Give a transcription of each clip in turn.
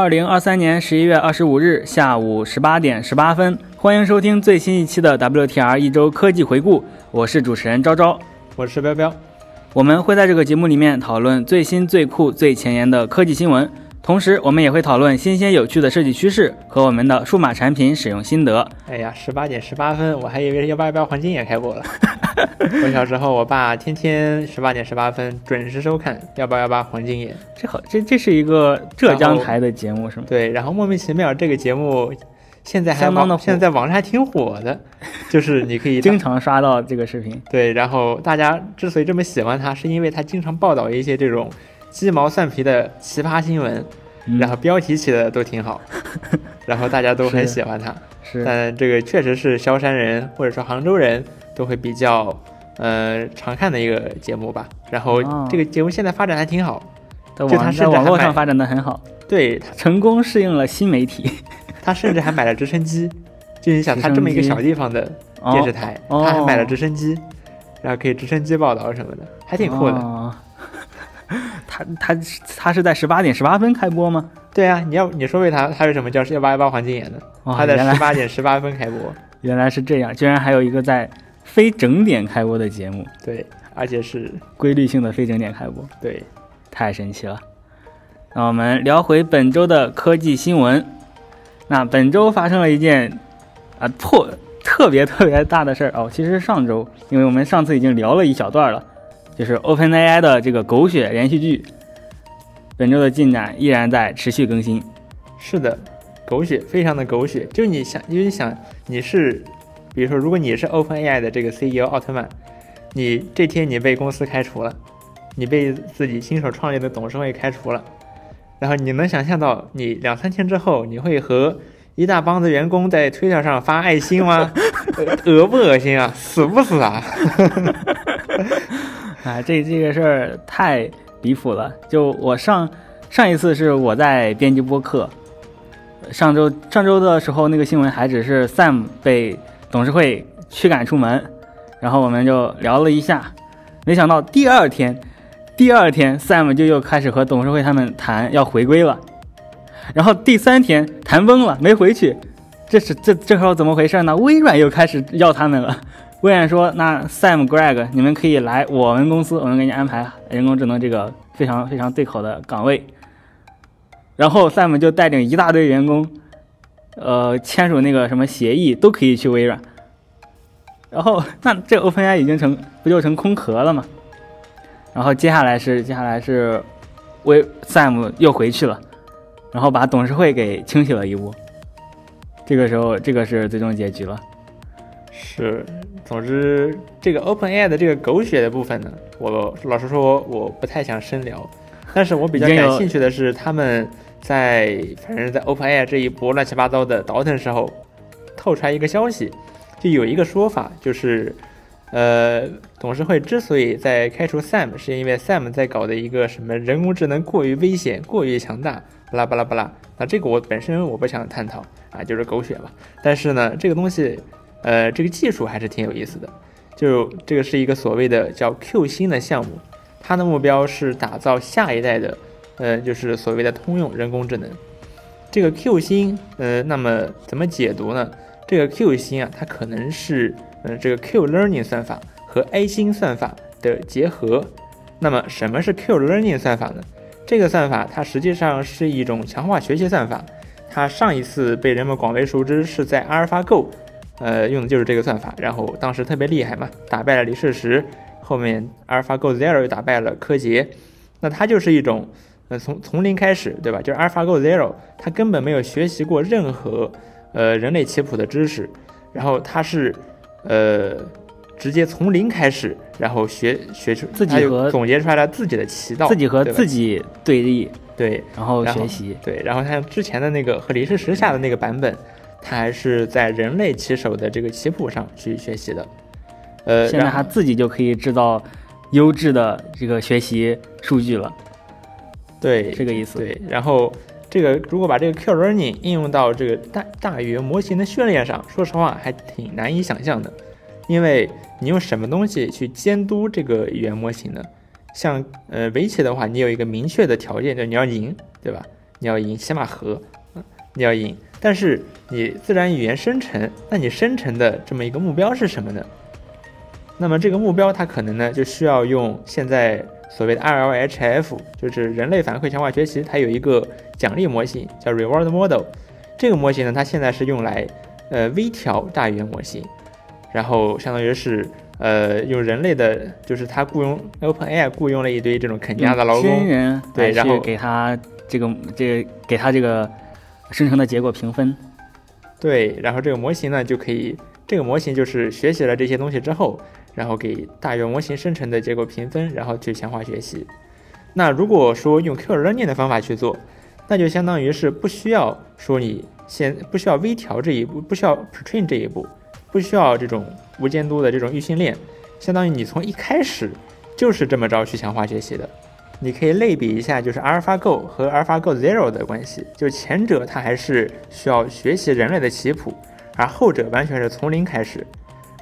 二零二三年十一月二十五日下午十八点十八分，欢迎收听最新一期的 WTR 一周科技回顾，我是主持人昭昭，我是彪彪。我们会在这个节目里面讨论最新、最酷、最前沿的科技新闻，同时我们也会讨论新鲜有趣的设计趋势和我们的数码产品使用心得。哎呀，十八点十八分，我还以为幺八幺八黄金眼开播了。我小时候，我爸天天十八点十八分准时收看幺八幺八黄金眼。这好，这这是一个浙江台的节目是吗？对，然后莫名其妙这个节目现在还现在在网上还挺火的，就是你可以经常刷到这个视频。对，然后大家之所以这么喜欢他，是因为他经常报道一些这种鸡毛蒜皮的奇葩新闻，嗯。然后标题起的都挺好，然后大家都很喜欢他。是但这个确实是萧山人或者说杭州人都会比较呃常看的一个节目吧。然后哦。这个节目现在发展还挺好，在就他网在甚至还买网络上发展的很好，对。他成功适应了新媒体。他甚至还买了直升机，就你想他这么一个小地方的电视台，哦。他还买了直升机，然后可以直升机报道什么的，还挺酷的。哦他他他是在十八点十八分开播吗？对啊，你要你说为啥他为什么叫幺八幺八黄金眼呢？哦他在十八点十八分开播，原来是这样，居然还有一个在非整点开播的节目，对，而且是规律性的非整点开播，对太神奇了。那我们聊回本周的科技新闻。那本周发生了一件啊破特别特别大的事儿哦，其实是上周，因为我们上次已经聊了一小段了，就是 OpenAI 的这个狗血连续剧，本周的进展依然在持续更新。是的，狗血，非常的狗血。就你想，因为你想你是，比如说，如果你是 OpenAI 的这个 CEO 奥特曼，你这天你被公司开除了，你被自己亲手创立的董事会开除了，然后你能想象到你两三天之后你会和一大帮子员工在推特上发爱心吗？恶不恶心啊？死不死啊？啊，这这个事儿太离谱了。就我上上一次是我在编辑播客，上周上周的时候那个新闻还只是 Sam 被董事会驱赶出门，然后我们就聊了一下，没想到第二天，第二天 Sam 就又开始和董事会他们谈要回归了，然后第三天谈崩了，没回去。这是这这时候怎么回事呢？微软又开始要他们了。微软说：“那 Sam、Greg，你们可以来我们公司，我们给你安排人工智能这个非常非常对口的岗位。”然后 Sam 就带领一大堆员工，呃，签署那个什么协议，都可以去微软。然后那这 OpenAI 已经成不就成空壳了吗？然后接下来是接下来是微 Sam 又回去了，然后把董事会给清洗了一波。这个时候，这个是最终结局了。是，总之这个 OpenAI 的这个狗血的部分呢，我老实说我不太想深聊，但是我比较感兴趣的是他们在反正在 OpenAI 这一波乱七八糟的倒腾时候，透出来一个消息，就有一个说法就是，呃，董事会之所以在开除 Sam，是因为 Sam 在搞的一个什么人工智能过于危险、过于强大，巴拉巴拉巴拉。那这个我本身我不想探讨啊，就是狗血吧。但是呢，这个东西。呃，这个技术还是挺有意思的，就这个是一个所谓的叫 Q 星的项目，它的目标是打造下一代的，呃，就是所谓的通用人工智能。这个 Q 星，呃，那么怎么解读呢？这个 Q 星啊，它可能是，呃，这个 Q Learning 算法和 A 星算法的结合。那么什么是 Q Learning 算法呢？这个算法它实际上是一种强化学习算法，它上一次被人们广为熟知是在阿尔法 Go。呃，用的就是这个算法，然后当时特别厉害嘛，打败了李世石，后面阿尔法 Go Zero 又打败了柯洁，那它就是一种，呃，从从零开始，对吧？就是阿尔法 Go Zero，它根本没有学习过任何呃人类棋谱的知识，然后它是呃直接从零开始，然后学学出自己和总结出来了自己的棋道，自己和自己对立，对然后学习。对，然后它之前的那个和李世石下的那个版本。它还是在人类棋手的这个棋谱上去学习的，呃，现在他自己就可以制造优质的这个学习数据了，对这个意思。对，然后这个如果把这个 Q learning 应用到这个大大语言模型的训练上，说实话还挺难以想象的，因为你用什么东西去监督这个语言模型呢？像呃围棋的话，你有一个明确的条件，就是你要赢，对吧？你要赢起码和，你要赢。但是你自然语言生成，那你生成的这么一个目标是什么呢？那么这个目标它可能呢就需要用现在所谓的 RLHF，就是人类反馈强化学习，它有一个奖励模型叫 Reward Model。这个模型呢，它现在是用来呃微调大语言模型，然后相当于是呃用人类的，就是它雇佣 OpenAI 雇佣了一堆这种肯尼亚的劳工，人对，然后给他这个这个给他这个生成的结果评分。对，然后这个模型呢就可以，这个模型就是学习了这些东西之后。然后给大语言模型生成的结果评分，然后去强化学习。那如果说用 Q learning 的方法去做，那就相当于是不需要说你先不需要微调这一步，不需要 pretrain 这一步，不需要这种无监督的这种预训练，相当于你从一开始就是这么着去强化学习的。你可以类比一下，就是 AlphaGo 和 AlphaGo Zero 的关系，就前者它还是需要学习人类的棋谱，而后者完全是从零开始。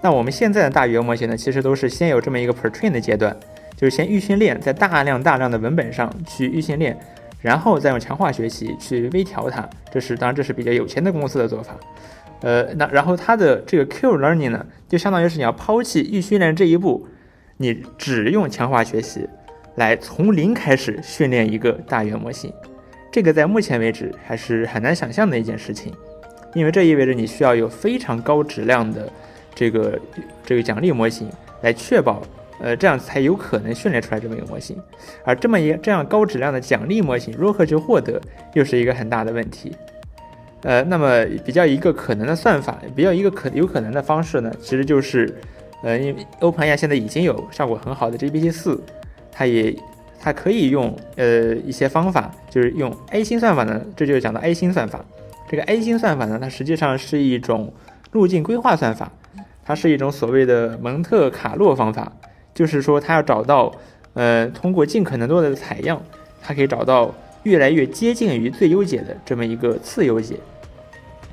那我们现在的大语言模型呢，其实都是先有这么一个 pretrain 的阶段，就是先预训练，在大量大量的文本上去预训练，然后再用强化学习去微调它。这是当然这是比较有钱的公司的做法。呃，那然后它的这个 Q learning 呢，就相当于是你要抛弃预训练这一步，你只用强化学习来从零开始训练一个大语言模型。这个在目前为止还是很难想象的一件事情，因为这意味着你需要有非常高质量的。这个这个奖励模型来确保，呃，这样才有可能训练出来这么一个模型。而这么一这样高质量的奖励模型如何去获得，又是一个很大的问题。呃，那么比较一个可能的算法，比较一个可有可能的方式呢，其实就是，呃，因为 OpenAI 现在已经有效果很好的 GPT 四，它也它可以用呃一些方法，就是用 A 星算法呢，这就是讲到 A 星算法。这个 A 星算法呢，它实际上是一种路径规划算法。它是一种所谓的蒙特卡洛方法，就是说它要找到，呃，通过尽可能多的采样，它可以找到越来越接近于最优解的这么一个次优解。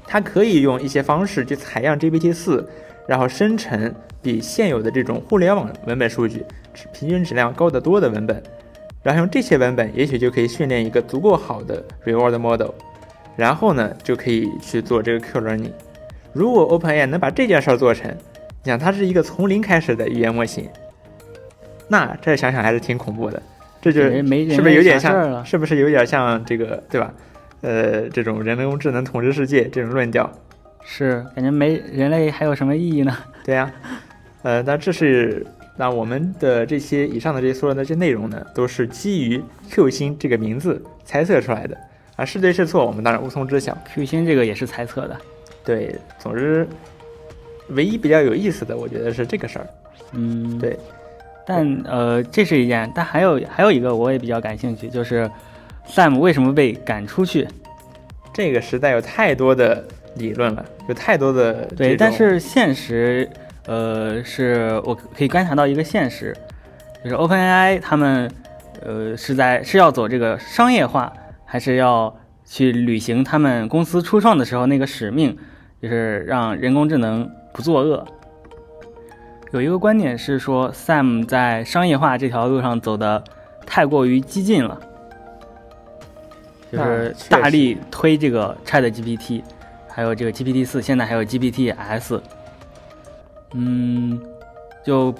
它可以用一些方式去采样 GPT 四，然后生成比现有的这种互联网文本数据平均质量高得多的文本，然后用这些文本，也许就可以训练一个足够好的 reward model，然后呢，就可以去做这个 Q learning。如果 OpenAI 能把这件事儿做成，你想它是一个从零开始的语言模型，那这想想还是挺恐怖的。这就是是不是有点像？是不是有点像这个对吧？呃，这种人工智能统治世界这种论调，是感觉没人类还有什么意义呢？对呀，呃，那这是那我们的这些以上的这些所有的这些内容呢，都是基于 Q 星这个名字猜测出来的啊，是对是错，我们当然无从知晓。Q 星这个也是猜测的。对，总之，唯一比较有意思的，我觉得是这个事儿。嗯，对。但呃，这是一件，但还有还有一个我也比较感兴趣，就是 Sam 为什么被赶出去？这个时代有太多的理论了，有太多的对。但是现实，呃，是我可以观察到一个现实，就是 OpenAI 他们呃是在是要走这个商业化，还是要去履行他们公司初创的时候那个使命？就是让人工智能不作恶。有一个观点是说，Sam 在商业化这条路上走的太过于激进了，就是大力推这个 ChatGPT，还有这个 GPT 四，现在还有 GPT S。嗯，就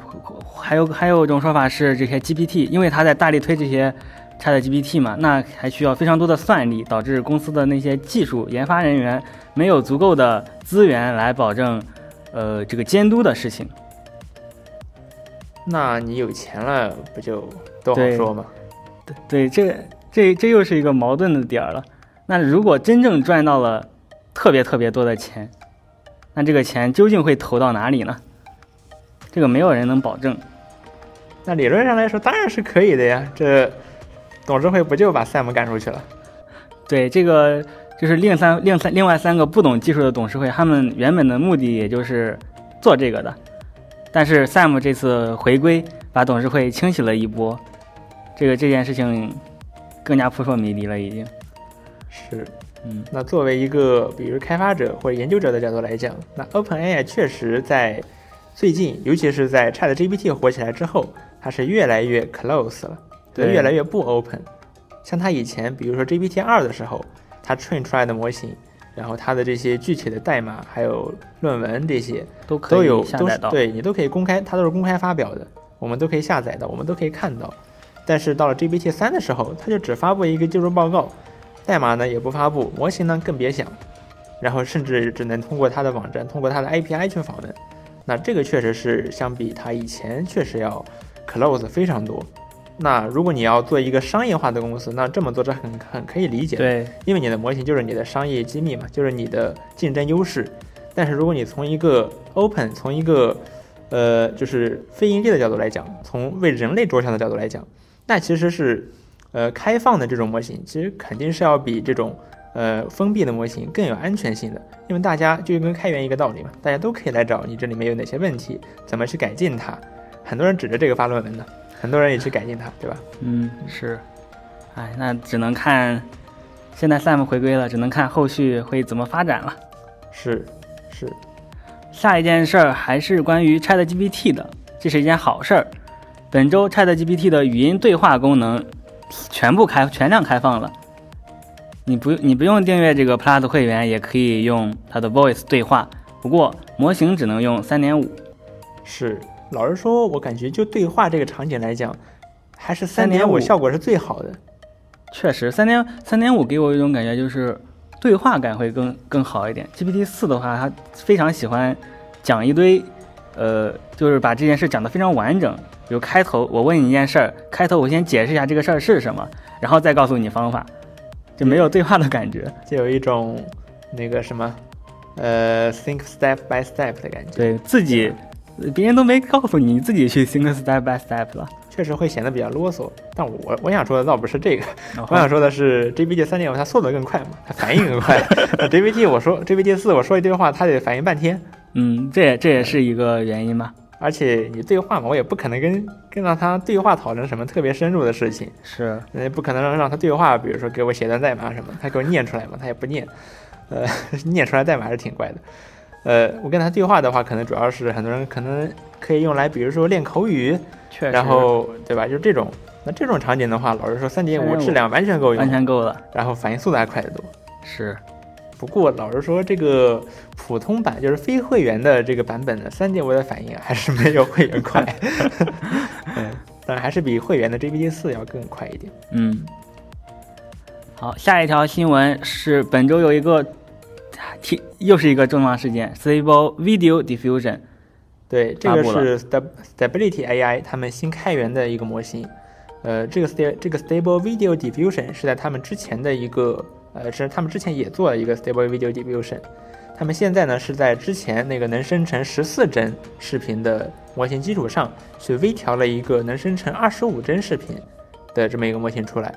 还有还有一种说法是，这些 GPT，因为他在大力推这些 ChatGPT 嘛，那还需要非常多的算力，导致公司的那些技术研发人员没有足够的。资源来保证，呃，这个监督的事情。那你有钱了，不就都好说吗？对对，这这这又是一个矛盾的点儿了。那如果真正赚到了特别特别多的钱，那这个钱究竟会投到哪里呢？这个没有人能保证。那理论上来说，当然是可以的呀。这董事会不就把 Sam 赶出去了？对这个。就是另三另三另外三个不懂技术的董事会，他们原本的目的也就是做这个的，但是 Sam 这次回归，把董事会清洗了一波，这个这件事情更加扑朔迷离了，已经是，嗯，那作为一个比如开发者或者研究者的角度来讲，那 OpenAI 确实在最近，尤其是在 ChatGPT 火起来之后，它是越来越 close 了，对，越来越不 open。像它以前，比如说 GPT 二的时候，它 train 出来的模型，然后它的这些具体的代码还有论文这些都可以都有都。是对你都可以公开，它都是公开发表的，我们都可以下载到，我们都可以看到。但是到了 GPT 三的时候，它就只发布一个技术报告，代码呢也不发布，模型呢更别想，然后甚至只能通过它的网站，通过它的 API 去访问。那这个确实是相比它以前确实要 close 非常多。那如果你要做一个商业化的公司，那这么做是很很可以理解的。对，因为你的模型就是你的商业机密嘛，就是你的竞争优势。但是如果你从一个 open，从一个呃就是非盈利的角度来讲，从为人类着想的角度来讲，那其实是呃开放的这种模型，其实肯定是要比这种呃封闭的模型更有安全性的。因为大家就跟开源一个道理嘛，大家都可以来找你这里面有哪些问题，怎么去改进它。很多人指着这个发论文呢，很多人也去改进它，对吧？嗯，是。哎，那只能看，现在 Sam 回归了，只能看后续会怎么发展了。是是，下一件事儿还是关于 ChatGPT 的，这是一件好事儿。本周 ChatGPT 的语音对话功能全部开全量开放了，你不你不用订阅这个 Plus 会员，也可以用它的 Voice 对话。不过模型只能用三点五，是，老实说，我感觉就对话这个场景来讲，还是三点五3.5效果是最好的。确实三点三点五给我一种感觉就是对话感会更更好一点。GPT 四的话，它非常喜欢讲一堆，呃，就是把这件事讲得非常完整。比如开头我问你一件事儿，开头我先解释一下这个事儿是什么，然后再告诉你方法，就没有对话的感觉。就有一种那个什么，呃，think step by step 的感觉，对自己，别人都没告诉你，你自己去 think step by step 了。确实会显得比较啰嗦。但我我想说的倒不是这个，我想说的是 GPT 三点五它速度更快嘛，它反应更快。呃 GPT 我说 GPT 四我说一堆话，它得反应半天。嗯，这也这也是一个原因吧。而且你对话嘛，我也不可能跟跟到他对话讨论什么特别深入的事情，是，那也不可能让让他对话，比如说给我写段代码什么，他给我念出来嘛，他也不念，呃，念出来代码还是挺怪的。呃，我跟他对话的话，可能主要是很多人可能可以用来，比如说练口语，确实，然后对吧？就这种，那这种场景的话，老实说，三点五质量完全够用，完全够了。然后反应速度还快得多。是，不过老实说，这个普通版就是非会员的这个版本的三点五的反应还是没有会员快，嗯，但还是比会员的 GPT 四要更快一点。嗯，好，下一条新闻是本周有一个，提又是一个重磅事件，Stable Video Diffusion。对，这个是 Stab Stability AI 他们新开源的一个模型。呃，这个 sta 这个 Stable Video Diffusion 是在他们之前的一个呃，是他们之前也做了一个 Stable Video Diffusion。他们现在呢是在之前那个能生成十四帧视频的模型基础上，去微调了一个能生成二十五帧视频的这么一个模型出来。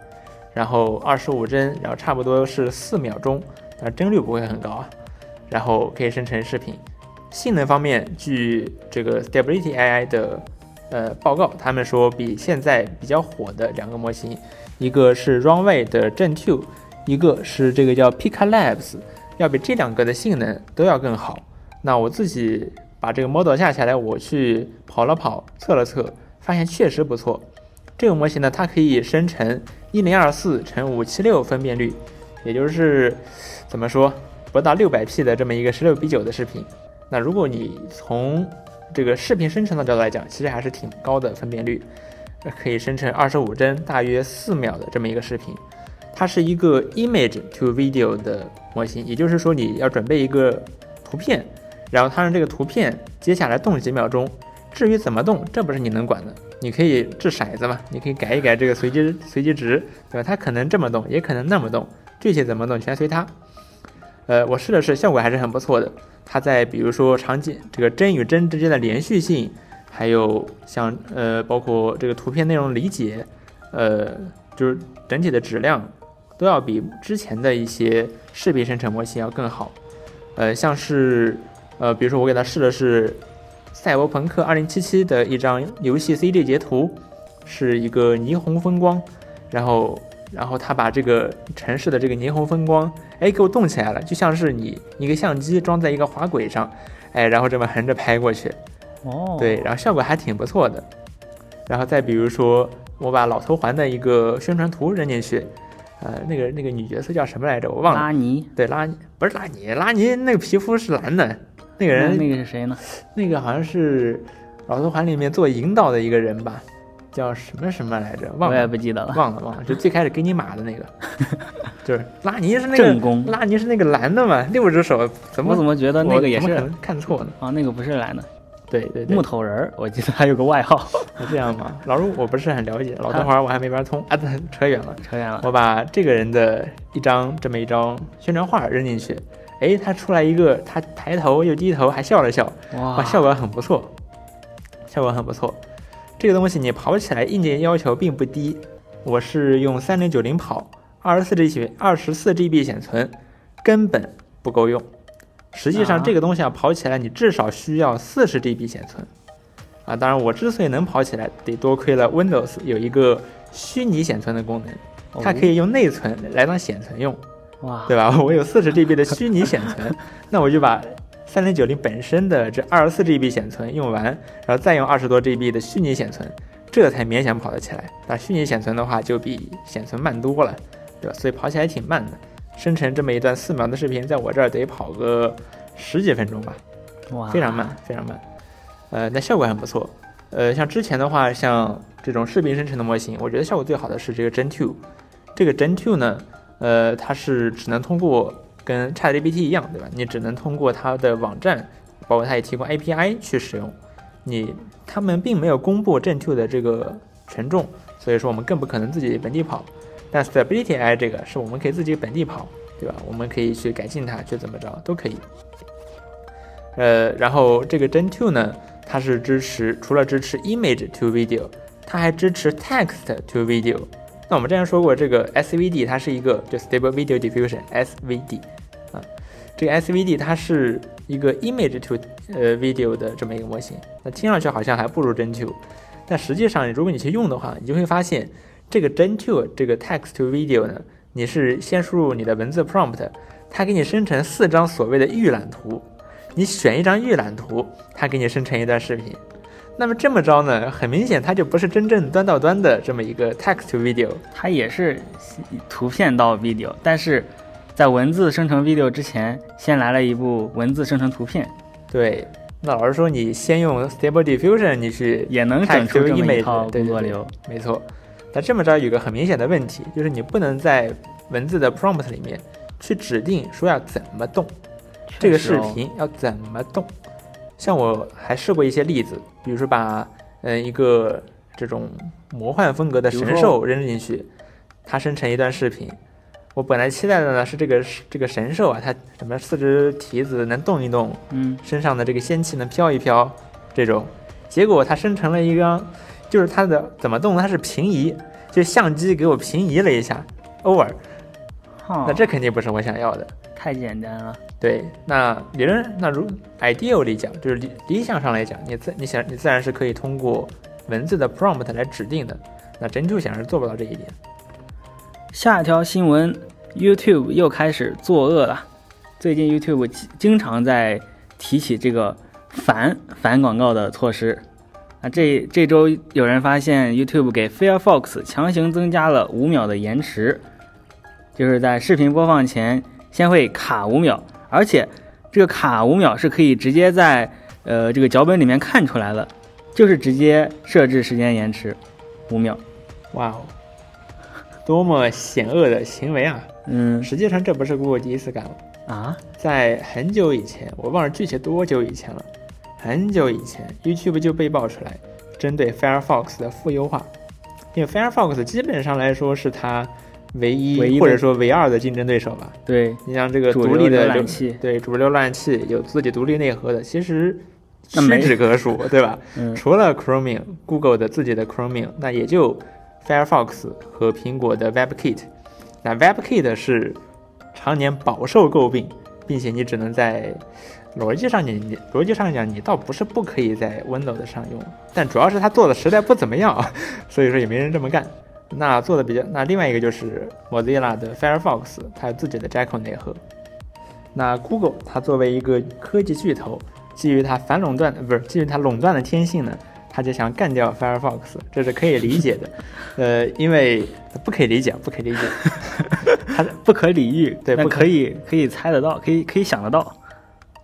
然后二十五帧，然后差不多是四秒钟，啊，帧率不会很高啊。然后可以生成视频。性能方面，据这个 Stability AI 的呃报告，他们说比现在比较火的两个模型，一个是 Runway 的 Gen 2，一个是这个叫 Pika Labs，要比这两个的性能都要更好。那我自己把这个 model 下下来，我去跑了跑，测了测，发现确实不错。这个模型呢，它可以生成一零二四乘五七六分辨率，也就是怎么说不到六百 P 的这么一个十六比九的视频。那如果你从这个视频生成的角度来讲，其实还是挺高的分辨率，可以生成二十五帧，大约四秒的这么一个视频。它是一个 image to video 的模型，也就是说你要准备一个图片，然后它让这个图片接下来动几秒钟。至于怎么动，这不是你能管的。你可以掷骰子嘛，你可以改一改这个随机随机值，对吧？它可能这么动，也可能那么动，具体怎么动全随它。呃，我试了试，效果还是很不错的。它在比如说场景这个帧与帧之间的连续性，还有像呃包括这个图片内容理解，呃就是整体的质量都要比之前的一些视频生成模型要更好。呃，像是呃比如说我给他试的是《赛博朋克2077》的一张游戏 CD 截图，是一个霓虹风光，然后然后他把这个城市的这个霓虹风光，哎，给我动起来了，就像是你一个相机装在一个滑轨上，哎，然后这么横着拍过去，哦，对，然后效果还挺不错的。然后再比如说，我把老头环的一个宣传图扔进去，呃，那个那个女角色叫什么来着？我忘了。拉尼，对，拉不是拉尼，拉尼那个皮肤是蓝的，那个人那那个是谁呢？那个好像是老头环里面做引导的一个人吧，叫什么什么来着？忘了我也。不记得了。忘了忘了，就最开始给你码的那个，就是拉尼是那个正宫拉尼是那个蓝的嘛，六只手，怎么我怎么觉得那个也是看错了？啊？那个不是蓝的，对对对木，头人儿，我记得还有个外号。是 这样吗？老陆我不是很了解，老头环我还没玩通啊，对扯远了。扯远了。我把这个人的一张这么一张宣传画扔进去，哎，他出来一个，他抬头又低头，还笑了笑，哇，哇，效果很不错，效果很不错。这个东西你跑起来硬件要求并不低，我是用三零九零跑，二十四 G 二十四 GB 显存，根本不够用。实际上啊这个东西要跑起来，你至少需要四十 GB 显存。啊，当然我之所以能跑起来，得多亏了 Windows 有一个虚拟显存的功能，它可以用内存来当显存用。哇，对吧？我有四十 GB 的虚拟显存，那我就把三零九零本身的这二十四 GB 显存用完，然后再用二十多 GB 的虚拟显存，这才勉强跑得起来。但虚拟显存的话，就比显存慢多了，对吧？所以跑起来挺慢的。生成这么一段四秒的视频，在我这儿得跑个十几分钟吧，哇，非常慢，非常慢。呃，那效果很不错。呃，像之前的话，像这种视频生成的模型，我觉得效果最好的是这个 Gen 2。这个 Gen 2呢，呃，它是只能通过跟 ChatGPT 一样，对吧？你只能通过它的网站，包括它也提供 API 去使用。你他们并没有公布 Gen 2的这个权重，所以说我们更不可能自己本地跑。但 Stability AI 这个是我们可以自己本地跑，对吧？我们可以去改进它，去怎么着都可以。呃，然后这个 Gen 2呢，它是支持除了支持 Image to Video，它还支持 Text to Video。那我们之前说过，这个 SVD 它是一个就 Stable Video Diffusion SVD 啊，这个 SVD 它是一个 Image to 呃 Video 的这么一个模型。那听上去好像还不如 Gen 2，但实际上如果你去用的话，你就会发现这个 Gen 2这个 Text to Video 呢，你是先输入你的文字 prompt，它给你生成四张所谓的预览图。你选一张预览图，它给你生成一段视频。那么这么着呢，很明显它就不是真正端到端的这么一个 text to video。它也是图片到 video，但是在文字生成 video 之前，先来了一部文字生成图片，对，那老师说，你先用 Stable Diffusion，你去也能整出这么一套工作流。没错。但这么着有个很明显的问题，就是你不能在文字的 prompt 里面去指定说要怎么动。这个视频要怎么动？像我还试过一些例子，比如说把嗯、呃一个这种魔幻风格的神兽扔进去，它生成一段视频。我本来期待的呢是这个这个神兽啊，它什么四只蹄子能动一动，嗯，身上的这个仙气能飘一飘，这种。结果它生成了一张，就是它的怎么动呢？它是平移，就相机给我平移了一下，over。哈，那这肯定不是我想要的。太简单了。对，那理论那如 ideal 里讲，就是理理想上来讲，你自你想你自然是可以通过文字的 prompt 来指定的。那真 two 显然是做不到这一点。下一条新闻，YouTube 又开始作恶了。最近 YouTube 经经常在提起这个反反广告的措施。啊，这这周有人发现 YouTube 给 Firefox 强行增加了五秒的延迟，就是在视频播放前先会卡五秒，而且这个卡五秒是可以直接在呃这个脚本里面看出来的，就是直接设置时间延迟五秒。哇哦，多么险恶的行为啊！嗯实际上这不是 Google 第一次干了，啊，在很久以前，我忘了具体多久以前了，很久以前，YouTube 就被爆出来针对 Firefox 的负优化，因为 Firefox 基本上来说是它唯一或者说唯二的竞争对手吧。对，你像这个独立的浏浏览器对主流浏览器有自己独立内核的，其实屈指可数，对吧？嗯除了 Chromium、Google 的自己的 Chromium，那也就 Firefox 和苹果的 WebKit。那 WebKit 是常年饱受诟病，并且你只能在逻辑上你你逻辑上讲，你倒不是不可以在 Windows 上用，但主要是它做的实在不怎么样，所以说也没人这么干。那做的比较，那另外一个就是 Mozilla 的 Firefox，它有自己的 Jekyll 内核。那 Google 它作为一个科技巨头，基于它反垄断，不是基于它垄断的天性呢，它就想干掉 Firefox，这是可以理解的。呃，因为不可以理解，不可以理解，它不可理喻，对，不可以可以猜得到，可以可以想得到。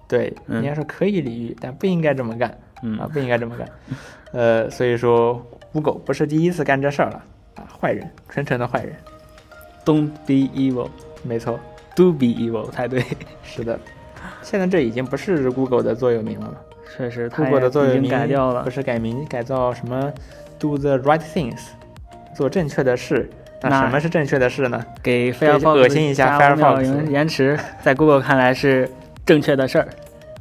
对，应该说可以理喻，但不应该这么干。嗯啊，不应该这么干。呃，所以说，Google 不是第一次干这事儿了啊，坏人，纯纯的坏人。Don't be evil，没错，Do be evil 才对。是的，现在这已经不是 Google 的座右铭了。确实，Google 的座右铭改掉了，不是改名改造什么 Do the right things，做正确的事。那什么是正确的事呢？给 Firefox 恶心一下 Firefox 延迟，在 Google 看来是正确的事儿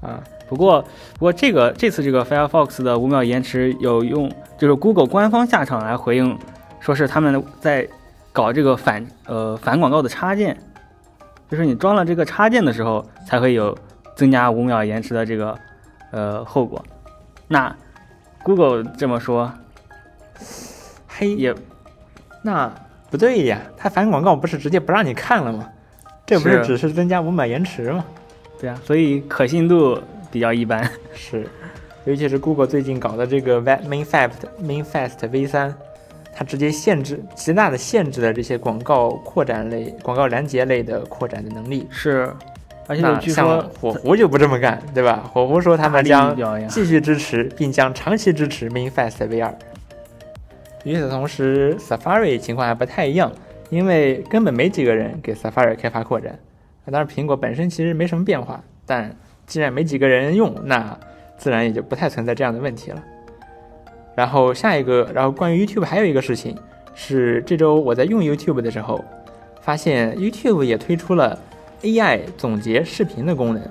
啊。不过，不过这个这次这个 Firefox 的五秒延迟有用，就是 Google 官方下场来回应，说是他们在搞这个反呃反广告的插件，就是你装了这个插件的时候才会有增加五秒延迟的这个呃后果。那 Google 这么说，嘿也那不对呀，它反广告不是直接不让你看了吗？这不是只是增加五秒延迟吗？对啊，所以可信度。比较一般是，尤其是 Google 最近搞的这个 MainFast MainFast V3，它直接限制极大的限制了这些广告扩展类、广告拦截类的扩展的能力。是，而且据说火狐就不这么干，对吧？火狐说他们将继续支持，并将长期支持 MainFast V2。与此同时，Safari 情况还不太一样，因为根本没几个人给 Safari 开发扩展。当然，苹果本身其实没什么变化，但既然没几个人用，那自然也就不太存在这样的问题了。然后下一个，然后关于 YouTube 还有一个事情是，这周我在用 YouTube 的时候，发现 YouTube 也推出了 AI 总结视频的功能。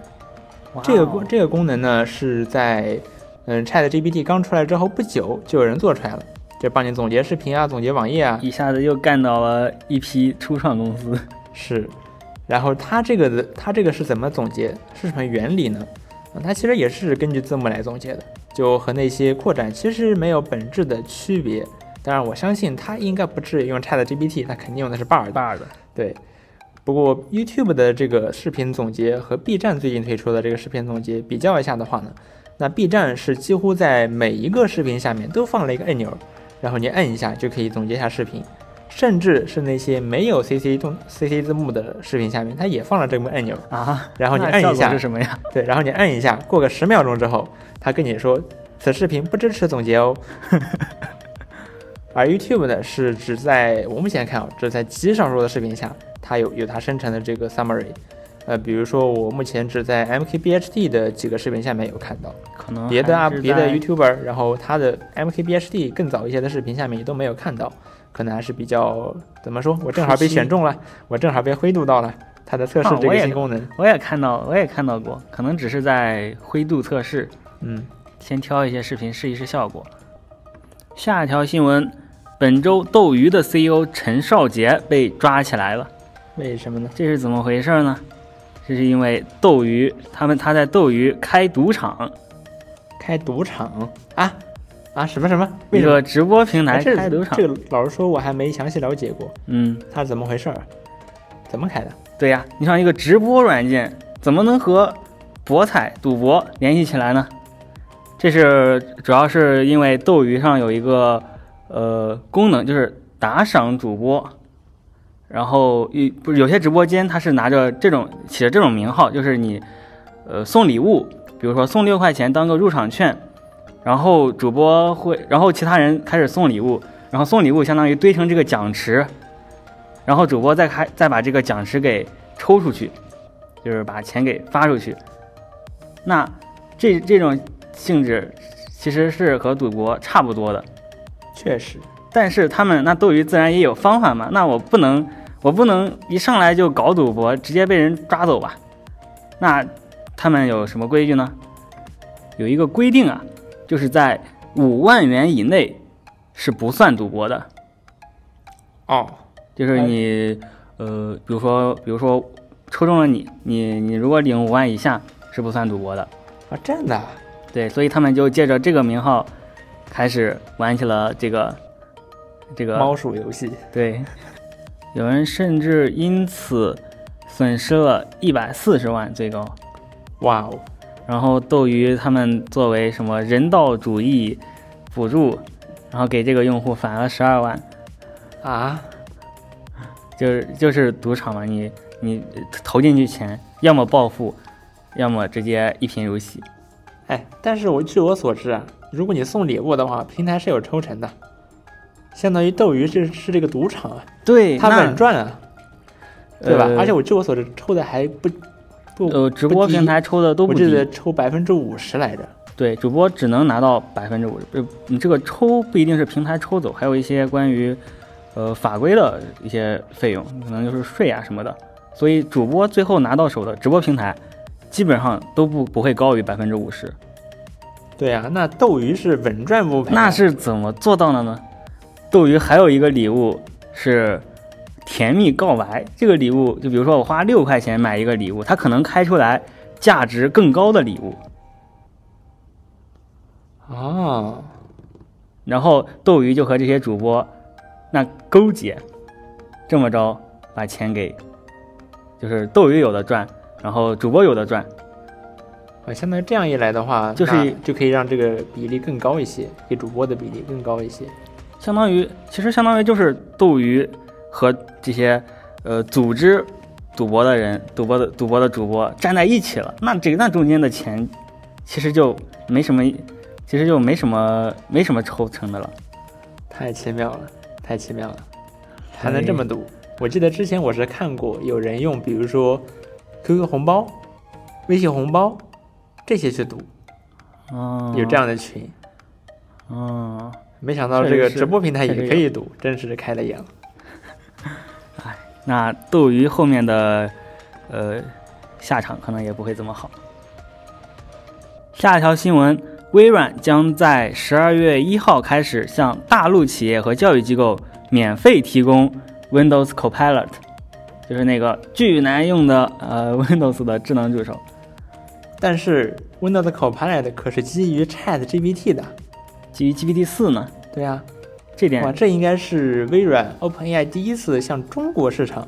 这个功这个功能呢是在嗯 ChatGPT 刚出来之后不久就有人做出来了，就帮你总结视频啊，总结网页啊，一下子又干到了一批初创公司。是。然后它这个的，它这个是怎么总结？是什么原理呢？啊，它其实也是根据字幕来总结的，就和那些扩展其实没有本质的区别。当然，我相信它应该不至于用 ChatGPT，它肯定用的是 Bard。Bard。对。不过 YouTube 的这个视频总结和 B 站最近推出的这个视频总结比较一下的话呢，那 B 站是几乎在每一个视频下面都放了一个按钮，然后你按一下就可以总结一下视频。甚至是那些没有 C C 动 C C 字幕的视频下面，它也放了这个按钮啊。然后你按一下是什么呀？对，然后你按一下，过个十秒钟之后，它跟你说此视频不支持总结哦。而 YouTube 呢，是只在我目前看啊，只在极少数的视频下，它有有它生成的这个 summary。呃，比如说我目前只在 M K B H D 的几个视频下面有看到，可能别的啊别的 YouTuber，然后他的 M K B H D 更早一些的视频下面也都没有看到。可能还是比较怎么说？我正好被选中了，我正好被灰度到了它的测试这个新功能。我也看到，我也看到过，可能只是在灰度测试。嗯，先挑一些视频试一试效果。下一条新闻：本周斗鱼的 CEO 陈少杰被抓起来了。为什么呢？这是怎么回事呢？这是因为斗鱼他们他在斗鱼开赌场，开赌场啊？啊，什么什么？那个直播平台开赌场，这个老实说我还没详细了解过。嗯，它是怎么回事儿？怎么开的？对呀，你像一个直播软件，怎么能和博彩赌博联系起来呢？这是主要是因为斗鱼上有一个呃功能，就是打赏主播。然后有不有些直播间，它是拿着这种起着这种名号，就是你呃送礼物，比如说送六块钱当个入场券。然后主播会，然后其他人开始送礼物，然后送礼物相当于堆成这个奖池，然后主播再开再把这个奖池给抽出去，就是把钱给发出去。那这这种性质其实是和赌博差不多的，确实。但是他们那斗鱼自然也有方法嘛，那我不能我不能一上来就搞赌博，直接被人抓走吧？那他们有什么规矩呢？有一个规定啊。就是在五万元以内是不算赌博的，哦，就是你呃，比如说，比如说抽中了你，你你如果领五万以下是不算赌博的啊，真的？对，所以他们就借着这个名号开始玩起了这个这个猫鼠游戏。对，有人甚至因此损失了一百四十万，最高。哇哦！然后斗鱼他们作为什么人道主义补助，然后给这个用户返了十二万，啊，就是就是赌场嘛，你你投进去钱，要么暴富，要么直接一贫如洗。哎，但是我据我所知啊，如果你送礼物的话，平台是有抽成的，相当于斗鱼是是这个赌场啊，对，他稳赚啊，对吧？呃而且我据我所知，抽的还不不呃，直播平台抽的都不低我记得，抽百分之五十来着。对，主播只能拿到百分之五十。呃，你这个抽不一定是平台抽走，还有一些关于呃法规的一些费用，可能就是税啊什么的。所以主播最后拿到手的直播平台，基本上都不不会高于百分之五十。对啊，那斗鱼是稳赚不赔。那是怎么做到的呢？斗鱼还有一个礼物是甜蜜告白，这个礼物就比如说我花六块钱买一个礼物，它可能开出来价值更高的礼物，啊，然后斗鱼就和这些主播那勾结，这么着把钱给，就是斗鱼有的赚，然后主播有的赚，啊，相当于这样一来的话，就是就可以让这个比例更高一些，给主播的比例更高一些。相当于其实相当于就是斗鱼和这些呃组织赌博的人、赌博的赌博的主播站在一起了，那这个那中间的钱其实就没什么，其实就没什么没什么抽成的了。太奇妙了，太奇妙了，还能这么赌？我记得之前我是看过有人用，比如说 QQ 红包、微信红包这些去赌，哦，有这样的群。哦，没想到这个直播平台也可以赌，真是开了眼了。那斗鱼后面的呃下场可能也不会这么好。下一条新闻，微软将在十二月一号开始向大陆企业和教育机构免费提供 Windows Copilot，就是那个巨难用的呃 Windows 的智能助手。但是 Windows Copilot 可是基于 Chat GPT 的，基于 GPT 四呢，对啊，这点哇，这应该是微软 OpenAI 第一次向中国市场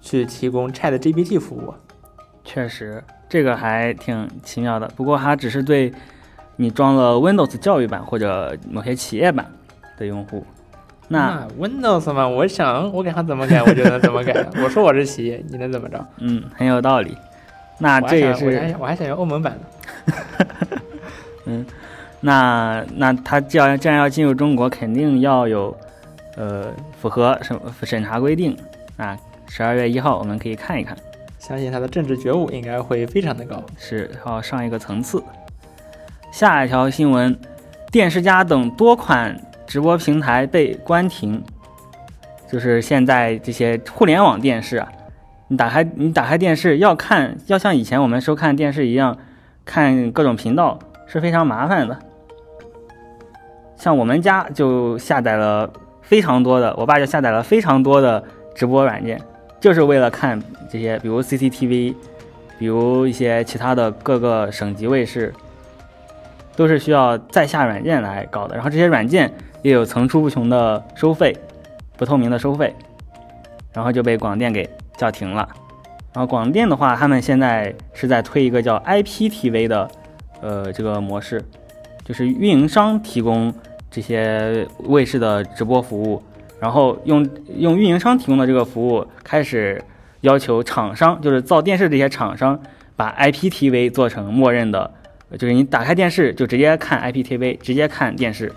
去提供 Chat GPT 服务。确实这个还挺奇妙的。不过它只是对你装了 Windows 教育版或者某些企业版的用户。那那 Windows 嘛，我想我给它怎么改，我就能怎么改。我说我是企业，你能怎么着？嗯，很有道理。那这也是我还想要欧盟版的。那那他既然既然要进入中国，肯定要有呃符合审审查规定。啊十二月一号我们可以看一看，相信他的政治觉悟应该会非常的高。是要上一个层次。下一条新闻，电视家等多款直播平台被关停，就是现在这些互联网电视啊，你打开你打开电视要看，要像以前我们收看电视一样看各种频道是非常麻烦的。像我们家就下载了非常多的，我爸就下载了非常多的直播软件，就是为了看这些，比如 CCTV，比如一些其他的各个省级卫视，都是需要在下软件来搞的。然后这些软件也有层出不穷的收费，不透明的收费，然后就被广电给叫停了。然后广电的话，他们现在是在推一个叫 IPTV 的，呃，这个模式，就是运营商提供这些卫视的直播服务，然后用用运营商提供的这个服务开始要求厂商，就是造电视这些厂商，把 IPTV 做成默认的，就是你打开电视就直接看 IPTV，直接看电视。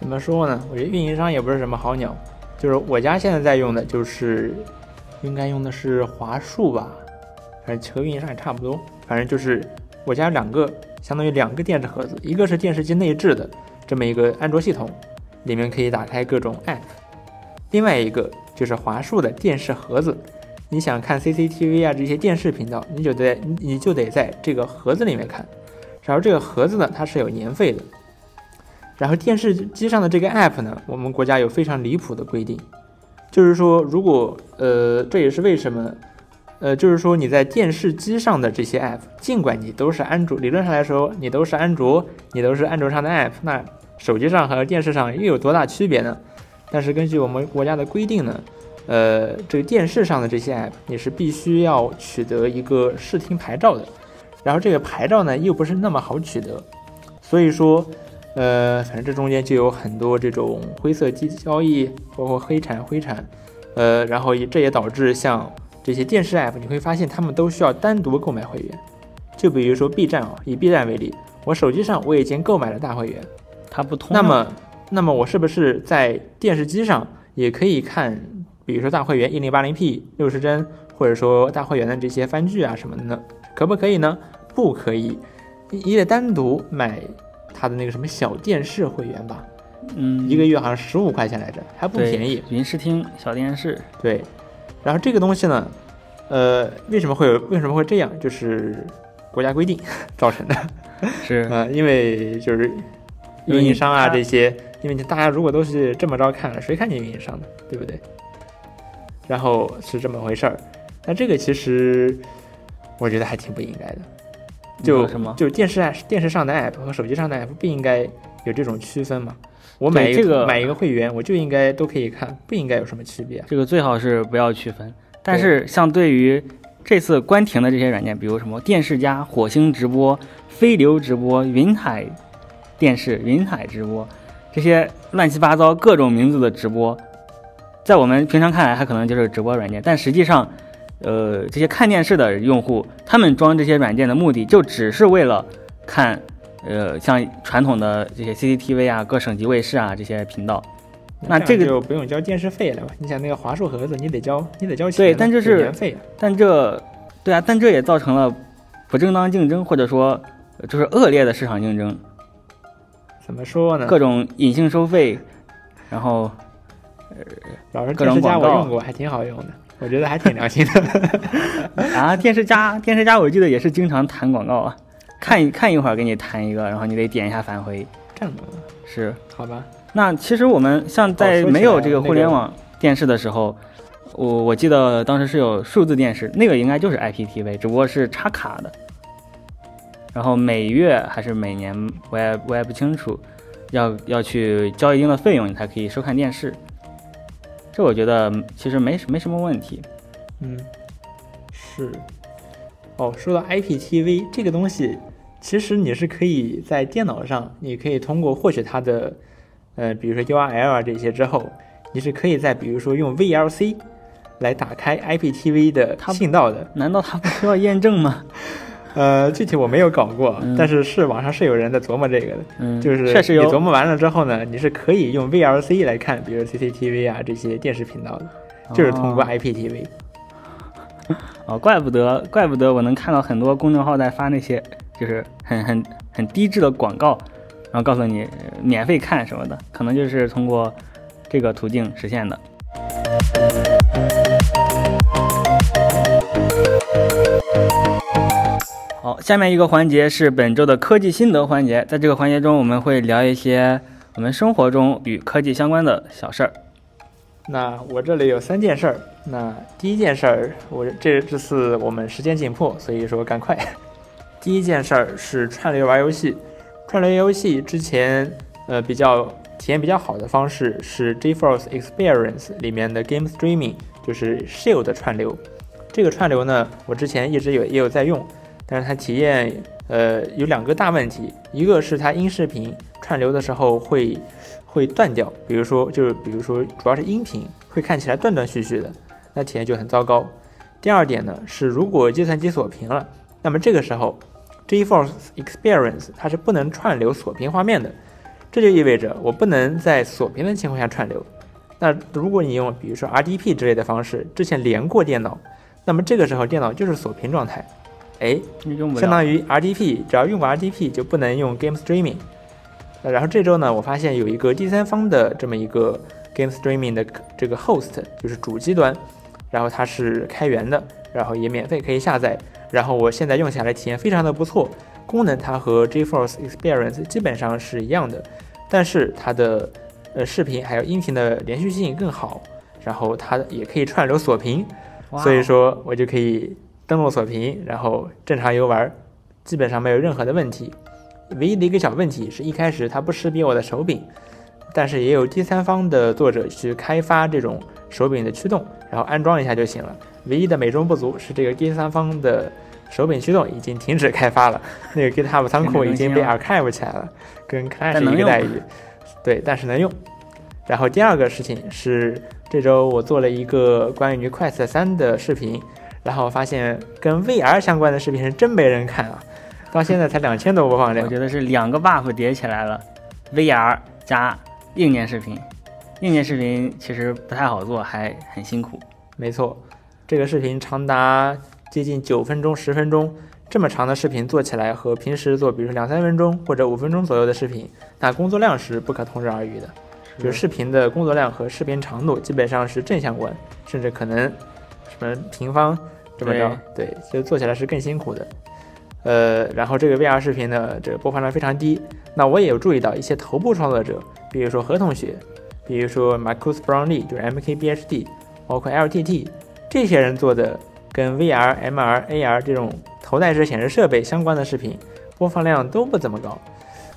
怎么说呢？我觉得运营商也不是什么好鸟。就是我家现在在用的，就是应该用的是华数吧，反正和运营商也差不多。反正就是我家有两个，相当于两个电视盒子，一个是电视机内置的这么一个安卓系统，里面可以打开各种 app；另外一个就是华数的电视盒子。你想看 CCTV 啊这些电视频道，你就得你就得在这个盒子里面看。然后这个盒子呢，它是有年费的。然后电视机上的这个 app 呢，我们国家有非常离谱的规定，就是说，如果呃，这也是为什么，呃，就是说你在电视机上的这些 app，尽管你都是安卓，理论上来说你都是安卓，你都是安卓上的 app，那手机上和电视上又有多大区别呢？但是根据我们国家的规定呢，呃，这个电视上的这些 app，你是必须要取得一个视听牌照的，然后这个牌照呢又不是那么好取得，所以说。呃，反正这中间就有很多这种灰色机交易，包括黑产、灰产，呃，然后也这也导致像这些电视 app，你会发现他们都需要单独购买会员。就比如说 B 站啊，以 B 站为例，我手机上我已经购买了大会员，它不通。那么，那么我是不是在电视机上也可以看，比如说大会员一零八零 P 六十帧，或者说大会员的这些番剧啊什么的呢？可不可以呢？不可以，你得单独买它的那个什么小电视会员吧？嗯，一个月好像十五块钱来着，还不便宜。云视听小电视，对。然后这个东西呢，呃，为什么会有？为什么会这样？就是国家规定造成的。是啊，因为就是运营商啊这些，因为大家如果都是这么着看，谁看你运营商的，对不对？然后是这么回事儿。那这个其实我觉得还挺不应该的。就什么？就电视电视上的 app 和手机上的 app 不应该有这种区分吗？我买一个买一个会员，我就应该都可以看，不应该有什么区别。这个最好是不要区分。但是像对于这次关停的这些软件，比如什么电视加、火星直播、飞流直播、云海电视、云海直播，这些乱七八糟各种名字的直播，在我们平常看来，它可能就是直播软件，但实际上。呃，这些看电视的用户，他们装这些软件的目的就只是为了看，呃，像传统的这些 CCTV 啊、各省级卫视啊这些频道。那这个就不用交电视费了吧？你想那个华硕盒子，你得交，你得交钱。对，但这是年费。但这，对啊，但这也造成了不正当竞争，或者说就是恶劣的市场竞争。怎么说呢？各种隐性收费，然后，呃，老师电视家我用过，还挺好用的。我觉得还挺良心的 啊！电视家，电视家，我记得也是经常弹广告啊，看一看一会儿给你弹一个，然后你得点一下返回。这样的是好吧？那其实我们像在没有这个互联网电视的时候，我我记得当时是有数字电视，那个应该就是 IPTV，只不过是插卡的，然后每月还是每年我也我也不清楚，要要去交一定的费用，你才可以收看电视。这我觉得其实没没什么问题，嗯，是，哦，说到 IPTV 这个东西，其实你是可以在电脑上，你可以通过获取它的，呃，比如说 URL 啊这些之后，你是可以在比如说用 VLC 来打开 IPTV 的信道的。难道它不需要验证吗？呃，具体我没有搞过，但是是网上是有人在琢磨这个的，嗯，就是确实你琢磨完了之后呢，你是可以用 VLC 来看，比如 CCTV 啊这些电视频道的，就是通过 IPTV。哦，怪不得，怪不得我能看到很多公众号在发那些就是很很很低质的广告，然后告诉你免费看什么的，可能就是通过这个途径实现的。好，下面一个环节是本周的科技心得环节。在这个环节中，我们会聊一些我们生活中与科技相关的小事儿。那我这里有三件事儿。那第一件事儿，我这这次我们时间紧迫，所以说赶快。第一件事儿是串流玩游戏。串流游戏之前，呃，比较体验比较好的方式是 GeForce Experience 里面的 Game Streaming，就是 Shield 串流。这个串流呢，我之前一直有也有在用。但是它体验，呃，有两个大问题，一个是它音视频串流的时候会会断掉，比如说就是比如说主要是音频会看起来断断续续的，那体验就很糟糕。第二点呢是，如果计算机锁屏了，那么这个时候，GeForce Experience 它是不能串流锁屏画面的，这就意味着我不能在锁屏的情况下串流。那如果你用比如说 RDP 之类的方式之前连过电脑，那么这个时候电脑就是锁屏状态。哎，相当于 RDP，只要用过 RDP 就不能用 Game Streaming。然后这周呢，我发现有一个第三方的这么一个 Game Streaming 的这个 host，就是主机端，然后它是开源的，然后也免费可以下载。然后我现在用下来体验非常的不错，功能它和 GeForce Experience 基本上是一样的，但是它的呃视频还有音频的连续性更好，然后它也可以串流锁屏，所以说我就可以。登录锁屏，然后正常游玩，基本上没有任何的问题。唯一的一个小问题是一开始它不识别我的手柄，但是也有第三方的作者去开发这种手柄的驱动，然后安装一下就行了。唯一的美中不足是这个第三方的手柄驱动已经停止开发了，那个 GitHub 仓库已经被 archive 起来了，跟 Clash 一个待遇。对，但是能用。然后第二个事情是，这周我做了一个关于 Quest 三的视频，然后发现跟 VR 相关的视频是真没人看啊，到现在才两千多播放量。我觉得是两个 buff 叠起来了，VR 加硬件视频，硬件视频其实不太好做，还很辛苦。没错，这个视频长达接近九分钟、十分钟。这么长的视频做起来和平时做，比如说两三分钟或者五分钟左右的视频，那工作量是不可同日而语的。就是视频的工作量和视频长度基本上是正相关，甚至可能什么平方这么着。对，就做起来是更辛苦的。呃，然后这个 VR 视频呢，这个播放量非常低。那我也有注意到一些头部创作者，比如说何同学，比如说 Marcus Brownlee，就是 MKBHD，包括 LTT 这些人做的跟 VR、MR、AR 这种。头戴式显示设备相关的视频播放量都不怎么高，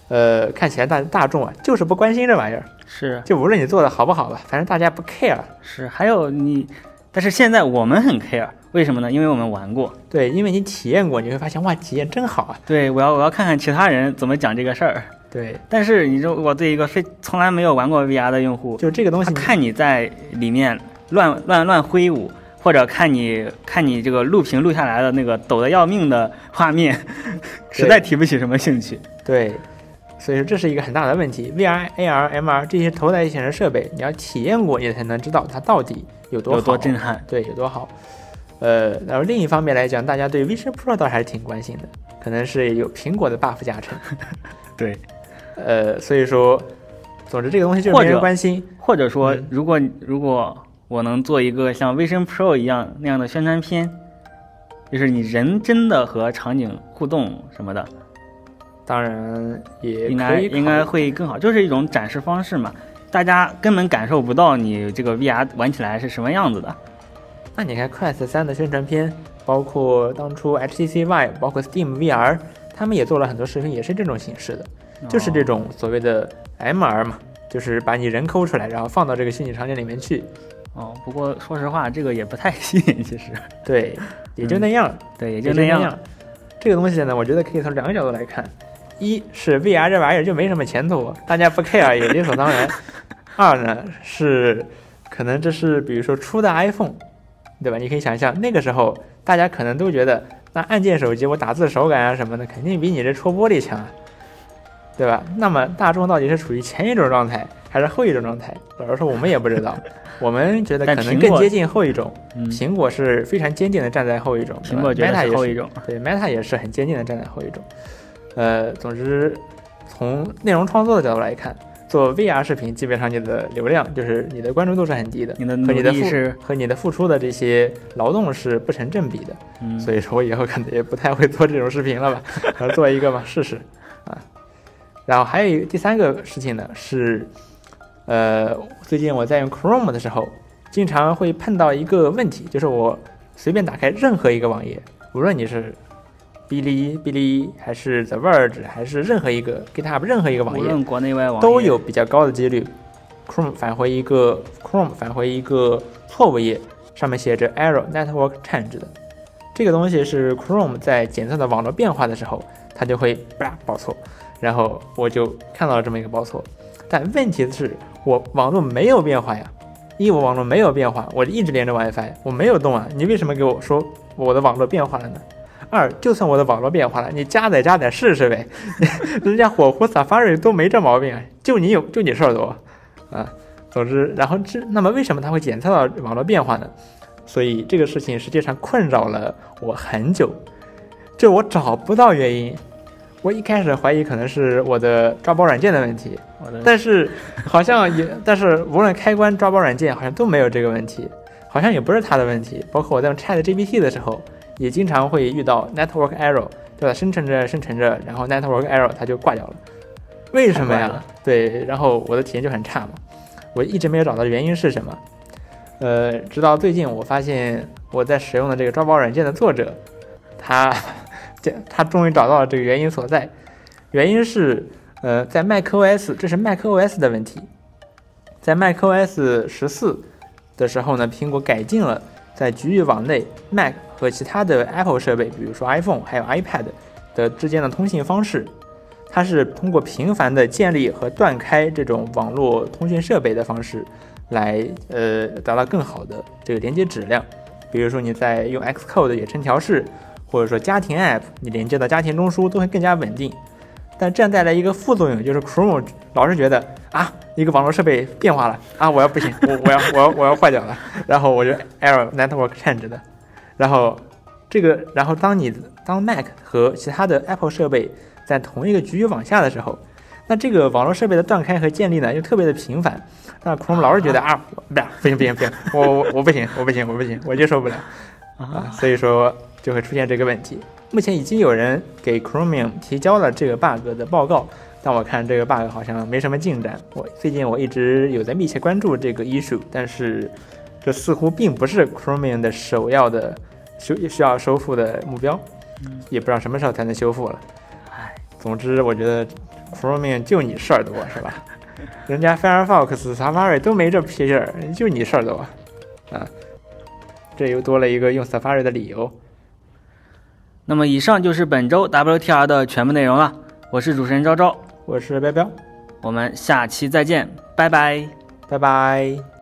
呃，看起来大大众啊就是不关心这玩意儿，是，就无论你做的好不好吧，反正大家不 care。是，还有你，但是现在我们很 care，为什么呢？因为我们玩过，对，因为你体验过，你会发现哇，体验真好啊。对，我要我要看看其他人怎么讲这个事儿。对，但是你说我对一个非从来没有玩过 VR 的用户，就这个东西，看你在里面乱乱乱挥舞。或者看你看你这个录屏录下来的那个抖得要命的画面，实在提不起什么兴趣。对，所以说这是一个很大的问题。VR、AR、MR 这些头戴显示设备，你要体验过，你才能知道它到底有多有多震撼，对，有多好。呃，然后另一方面来讲，大家对 Vision Pro 倒还是挺关心的，可能是有苹果的 buff 加成。对，呃，所以说，总之这个东西就是没人关心。或者说，如果如果。我能做一个像 Vision Pro 一样那样的宣传片，就是你人真的和场景互动什么的，当然也应该应该会更好，就是一种展示方式嘛，大家根本感受不到你这个 VR 玩起来是什么样子的。那你看 Quest 三的宣传片，包括当初 HTC Vive，包括 Steam VR，他们也做了很多视频，也是这种形式的，就是这种所谓的 MR 嘛，就是把你人抠出来，然后放到这个虚拟场景里面去。哦，不过说实话，这个也不太吸引，其实。对，也就那样。对，也就那样。这个东西呢，我觉得可以从两个角度来看：一是 VR 这玩意儿就没什么前途，大家不 care 也理所当然；二呢是可能这是比如说初代 iPhone，对吧？你可以想象那个时候大家可能都觉得，那按键手机我打字手感啊什么的，肯定比你这戳玻璃强，对吧？那么大众到底是处于前一种状态？还是后一种状态，老实说我们也不知道。我们觉得可能更接近后一种。苹果是非常坚定的站在后一种。苹果 Meta 也后一种。对，Meta 也是很坚定的站在后一种。呃，总之，从内容创作的角度来看，做 VR 视频基本上你的流量就是你的关注度是很低的，和你的付和你的付出的这些劳动是不成正比的。嗯。所以说我以后可能也不太会做这种视频了吧？做一个吧，试试啊。然后还有一个第三个事情呢是。呃，最近我在用 Chrome 的时候，经常会碰到一个问题，就是我随便打开任何一个网页，无论你是哔哩哔哩还是 The Verge 还是任何一个 GitHub 任何一个网页，国内外网都有比较高的几率，Chrome 返回一个 Chrome 返回一个错误页，上面写着 Error Network Change 的，这个东西是 Chrome 在检测的网络变化的时候，它就会叭报错，然后我就看到了这么一个报错，但问题是。我网络没有变化呀，一我网络没有变化，我一直连着 WiFi，我没有动啊，你为什么给我说我的网络变化了呢？二，就算我的网络变化了，你加载加载试试呗，人家火狐 Safari 都没这毛病啊，就你有，就你事儿多啊。总之，然后这那么为什么它会检测到网络变化呢？所以这个事情实际上困扰了我很久，就我找不到原因。我一开始怀疑可能是我的抓包软件的问题，但是好像也，但是无论开关、抓包软件好像都没有这个问题，好像也不是它的问题。包括我在用 Chat GPT 的时候，也经常会遇到 network error，对吧？生成着生成着，然后 network error 它就挂掉了。为什么呀？对，然后我的体验就很差嘛。我一直没有找到原因是什么。呃，直到最近我发现我在使用的这个抓包软件的作者，他 这。他终于找到了这个原因所在，原因是，呃，在 macOS，这是 macOS 的问题，在 macOS 十四的时候呢，苹果改进了在局域网内 Mac 和其他的 Apple 设备，比如说 iPhone 还有 iPad 的之间的通信方式，它是通过频繁的建立和断开这种网络通讯设备的方式，来呃达到更好的这个连接质量。比如说你在用 Xcode 远程调试，或者说家庭 App，你连接到家庭中枢都会更加稳定。但这样带来一个副作用，就是 Chrome 老是觉得啊，一个网络设备变化了啊，我要不行，我我要我要我要坏掉了，然后我就 error network change 的，然后这个，然后当你当 Mac 和其他的 Apple 设备在同一个局域网下的时候，那这个网络设备的断开和建立呢，又特别的频繁，那 Chrome 老是觉得啊，不不行不行不行，我我我不行我不行我不行，我接受不了啊，所以说就会出现这个问题。目前已经有人给 Chromium 提交了这个 bug 的报告，但我看这个 bug 好像没什么进展。我最近我一直有在密切关注这个 issue，但是这似乎并不是 Chromium 的首要的修需要修复的目标，也不知道什么时候才能修复了。唉，总之我觉得 Chromium 就你事儿多是吧？人家 Firefox、Safari 都没这屁事儿，就你事儿多啊！这又多了一个用 Safari 的理由。那么以上就是本周 WTR 的全部内容了。我是主持人昭昭，我是彪彪，我们下期再见，拜拜，拜拜。